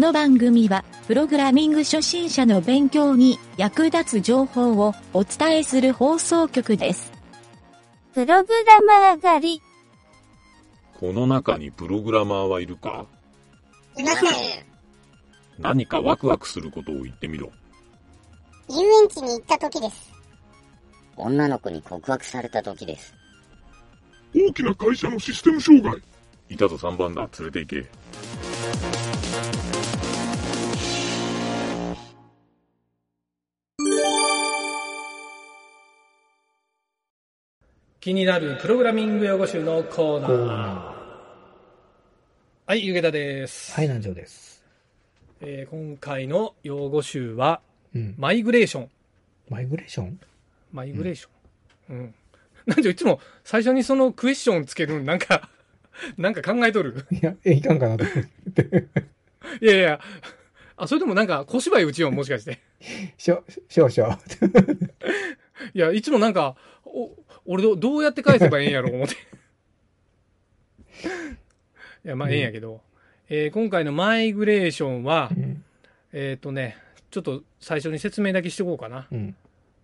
の番組は、プログラミング初心者の勉強に役立つ情報をお伝えする放送局です。プログラマー狩り。この中にプログラマーはいるか？いません。何かワクワクすることを言ってみろ。遊園地に行った時です。女の子に告白された時です。大きな会社のシステム障害。いたぞ3番だ、連れて行け。気になるプログラミング用語集のコーナー。はい、ゆげたです。はい、南條です。えー今回の用語集は、うん。マイグレーション。マイグレーション？マイグレーション。うん。なんじゃ、いつも最初にそのクエスチョンつけるん、なんか、なんか考えとる？いや、え、いかんかなと思って。いやいや、あ、それともなんか小芝居打ちよう、もしかして。しょ、少々。いや、いつもなんか、お、俺どどうやって返せばええんやろ、思って。いや、まあ、ええんやけど。えー今回のマイグレーションはう、ん。えっ、とね、ちょっと最初に説明だけしておこうかな。うん。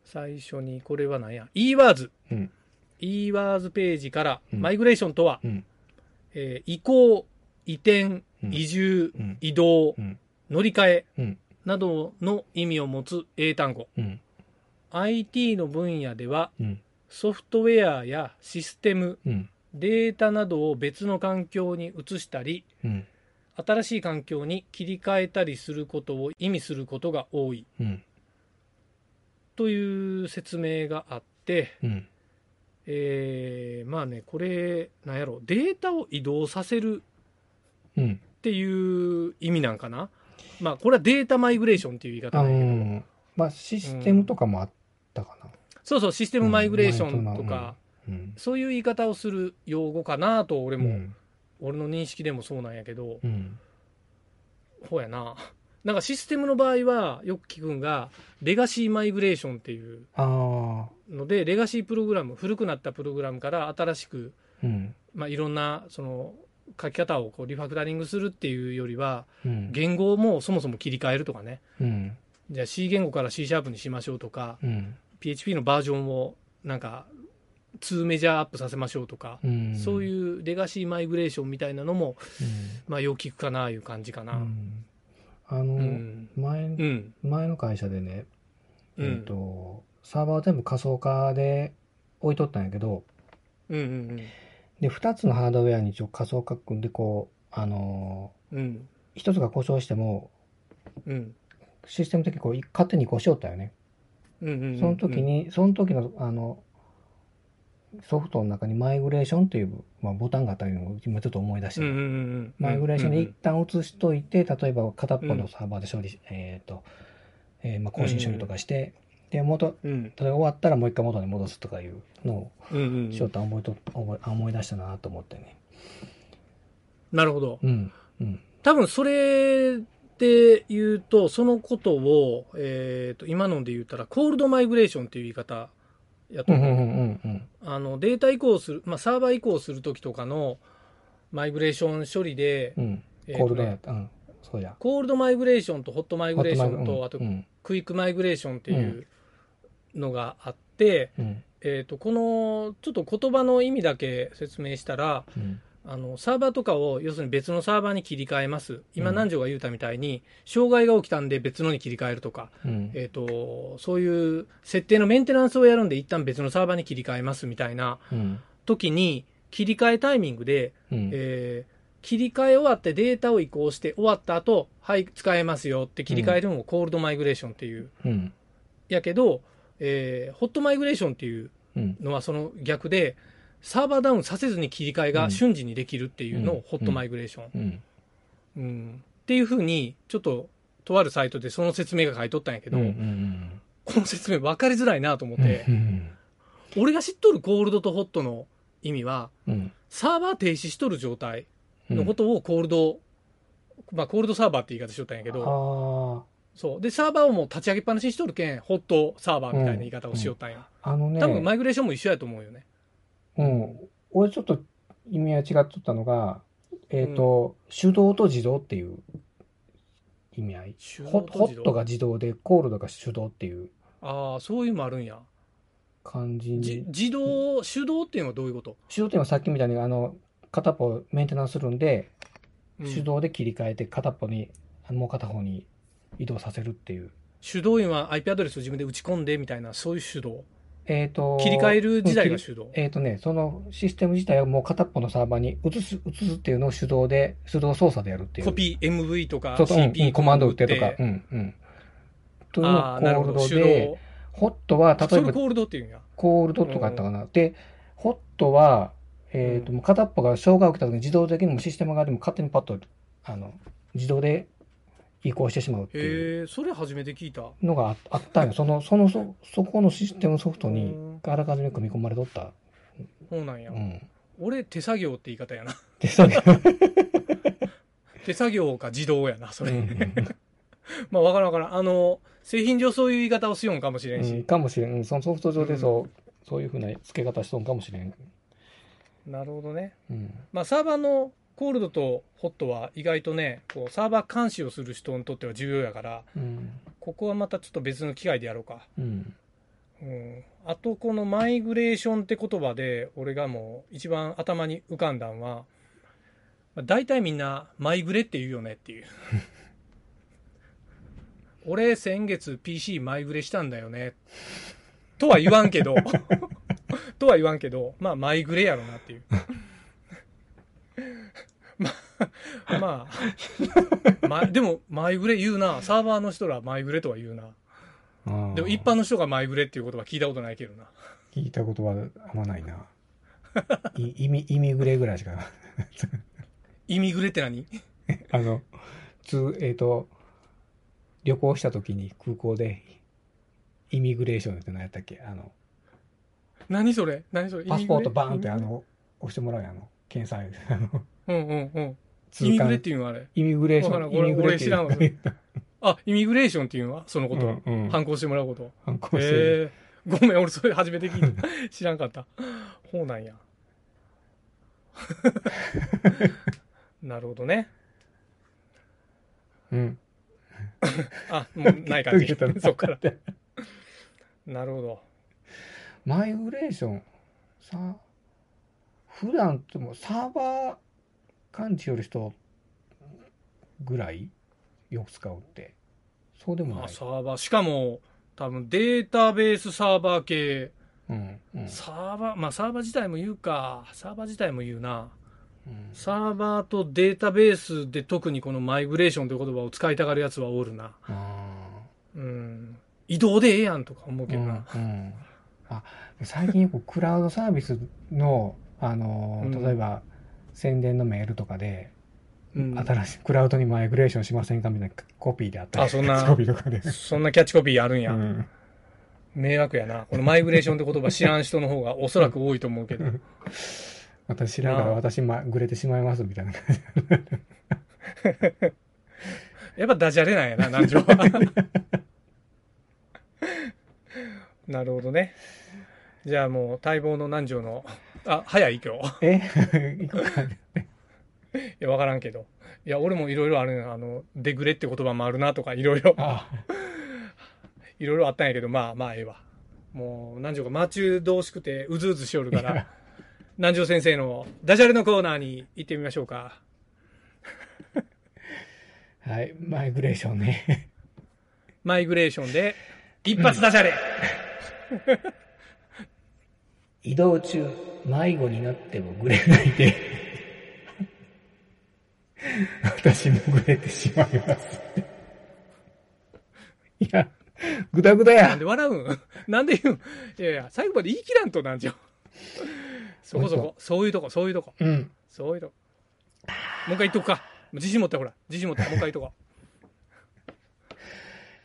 最初に、これは何や ?eWords。うん。eWords ページから、うんマイグレーションとは、うん。えー移行、移転、うん移住、うん移動、うん。乗り換えうん。などの意味を持つ英単語。うん。IT の分野では、うん。ソフトウェアやシステム、うん。データなどを別の環境に移したり、うん。新しい環境に切り替えたりすることを意味することが多いうん。という説明があって、うん。えーまあね、これ、なんやろ、データを移動させるうん。っていう意味なんかな？まあ、これはデータマイグレーションっていう言い方あなんやけど、まあ、システムとかもあったかな。そうそう、システムマイグレーションとうんか、うん。そういう言い方をする用語かなと、俺も、うん。俺の認識でもそうなんやけど、うん。ほうやな。なんかシステムの場合は、よく聞くんが、レガシーマイグレーションっていう。ので、レガシープログラム、古くなったプログラムから新しく、うん。まあ、いろんな、その、書き方をこうリファクタリングするっていうよりは、うん。言語をもうそもそも切り替えるとかね。うん。じゃあ C 言語から C シャープにしましょうとか、うん。PHP のバージョンをなんか2メジャーアップさせましょうとか、うん。そうういうレガシーマイグレーションみたいなのも、ん。まあ、よく聞くかないう感じかな。うん。あのうー、ん。前う、ん。前の会社でね、うん。えっと、サーバー全部仮想化で置いとったんやけど、うんうんで、二つのハードウェアに一応仮想化組んで、こう、あのうん。うん。ー一つが故障しても、うん。システム的にこう、勝手に移行しよったよね。うんうんうん。その時に、その時の、あの、ソフトの中にマイグレーションっていう、まあ、ボタンがあったのを今ちょっと思い出して、うんうんうんうん。マイグレーションで一うん旦移しといて、例えば片っぽのサーバーで処理し、えっ、と、えーまあ、更新処理とかして、で、元、うん。例えば終わったらもう一回元に戻すとかいうのをうんうんしよった思いと、思い思い出したなと思ってね。なるほど。うん。うん。多分それで言うと、そのことを、えっ、と、今ので言ったら、コールドマイグレーションっていう言い方やと思う。うんうんうんうんあの、データ移行する、まあ、サーバー移行するときとかのマイグレーション処理で、コールドやった。うん。そうじゃ。コールドマイグレーションとホットマイグレーションと、あとう、ん。クイックマイグレーションっていうのがあって、うん。えっ、と、この、ちょっと言葉の意味だけ説明したら、うん。あの、サーバーとかを、要するに別のサーバーに切り替えます。今、うん南條が言うたみたいに、障害が起きたんで別のに切り替えるとか、うん。えっ、と、そういう設定のメンテナンスをやるんで一旦別のサーバーに切り替えますみたいなうん。時に、切り替えタイミングで、うん。えー切り替え終わってデータを移行して終わった後、はい、使えますよって切り替えるのをコールドマイグレーションっていう。うん。やけど、えーホットマイグレーションっていううん。のはその逆で、サーバーダウンさせずに切り替えが瞬時にできるっていうのうんをホットマイグレーション。うん。うんっていうふうに、ちょっと、とあるサイトでその説明が書いとったんやけど、うん。うん。この説明分かりづらいなと思っうん。て、うん。俺が知っとるコールドとホットの意味は、うん。サーバー停止しとる状態のことをコールド、まあコールドサーバーって言い方しとったんやけど、あそう。で、サーバーをもう立ち上げっぱなしにしとるけん、ホットサーバーみたいな言い方をしよったんや。あ。あのね。多分マイグレーションも一緒やと思うよね。うん。俺ちょっと意味合い違っとったのが、えっ、と、手動と自動っていう意味合い。手動ホと自動？ホットが自動で、コールドが手動っていうああ、そういうのもあるんや。感じじに。自動、手動っていうのはどういうこと、手動っていうのはさっきみたいに、あの、片っぽメンテナンスするんで、うん手動で切り替えて片っぽに、もう片方に移動させるっていう。手動員は IP アドレスを自分で打ち込んでみたいな、そういう手動？えっ、と、切り替える時代が手動。えっ、とね、そのシステム自体はもう片っぽのサーバーに移す、移すっていうのを手動で、手動操作でやるっていう。コピー MV とか CP うんコマンド打ってとか、うん、うん。というのコールド手で、動。ホットは、例えばコールドっていうんや。コールドとかあったかな。で、ホットは、えっ、と、もう片っぽが障害を受けた時に自動的にもシステム側でも勝手にパッと、あの、自動で移行してしまうっていうそれ初めて聞いた。のがああったんよ。その、その、そ、そこのシステムソフトにうん、あらかじめ組み込まれとった。そうなんや。うん。俺、手作業って言い方やな。で、それ、手作業か自動やな、それ。うんうん まあ、わからんわからん。あの、製品上そういう言い方をしようかもしれんし。うん、かもしれん。うんそのソフト上でそう、そういうふうな付け方しとんかもしれん。なるほどね。うん。まあ、サーバーのコールドとホットは意外とね、こうサーバー監視をする人にとっては重要やから、うん。ここはまたちょっと別の機会でやろうか。うん。うん。あと、このマイグレーションって言葉で、俺がもう一番頭に浮かんだんは、まあ大体みんなマイグレって言うよねっていう。俺先月 PC マイグレしたんだよね。とは言わんけど、とは言わんけど、まあマイグレやろなっていう。まあ、まあ、まあ、でもマイグレ言うな。サーバーの人らマイグレとは言うな。でも一般の人がマイグレっていう言葉聞いたことないけどな。聞いたことはあんまないな。い意味、意味ぐれぐらいしか。イミグレって何？あの、つ、えっ、と、旅行した時に空港で、イミグレーションって何やったっけ？あの、何それ？何それ？パスポートバーンってあの、押してもらうやんあの、検査員あの、うんうんうん。通イミグレっ関ていうのはあれ。イミグレーション、イミグレっていう俺知あ、イミグレーションっていうのは？そのこと。うんうん反抗してもらうこと？反抗してえごめん、俺それ初めて聞いた。知らんかった。ほうなんや。なるほどね。うん。あ、もうない感じ。そっから。なるほど。マイグレーション、さ、普段ってもサーバー感知よる人ぐらい？よく使うって。そうでもない。まあ、サーバー。しかも、多分データベースサーバー系。うん。うん。サーバー、まあサーバー自体も言うか。サーバー自体も言うな。うんサーバーとデータベースで特にこのマイグレーションという言葉を使いたがるやつはおるな。あうん。移動でええやんとか思う。けどな。うん。あ、最近よくクラウドサービスの、あのーうん例えば宣伝のメールとかで、うん新しいクラウドにマイグレーションしませんかみたいなコピーであったり。あそんな コピーとかで。そんなキャッチコピーあるんや。うん。迷惑やな。このマイグレーションって言葉知らん人の方がおそらく多いと思うけど。私知らんから私まぐれてしまいますみたいな感じ。やっぱダジャレなんやな、南條は。なるほどね。じゃあもう待望の南條の、あ、早い今日。え？行こうか。いや、わからんけど。いや、俺もいろいろあるあの、デグレって言葉もあるなとか、いろいろ、あ いろいろあったんやけど、まあまあ、ええわ。もう、南條がマチュー同しくて、うずうずしおるから、南條先生のダジャレのコーナーに行ってみましょうか。はい、マイグレーションね。マイグレーションで、一発ダジャレ、移動中、迷子になってもぐれないで。私もぐれてしまいます。いや、ぐだぐだやなんで。笑うん？なんで言う？んいやいや、最後まで言い切らんと、南條。そこそこ、そういうとこ、そういうとこ、うん。そういうとこ。もう一回言っとくか。自信持って、ほら。自信持って、もう一回言っとこ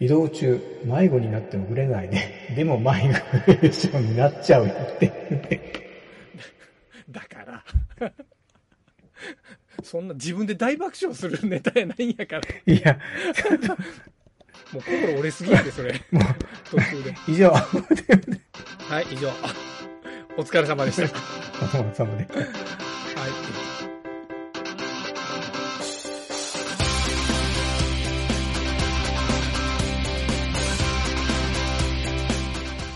移動中、迷子になってもぐれないで。でもマイグレーションになっちゃうよって。う。だから。そんな自分で大爆笑するネタやないんやから。いや、もう心折れすぎやで、それ。途中で。以上、おはい、以上。お疲れ様でした。疲れ様で。はい。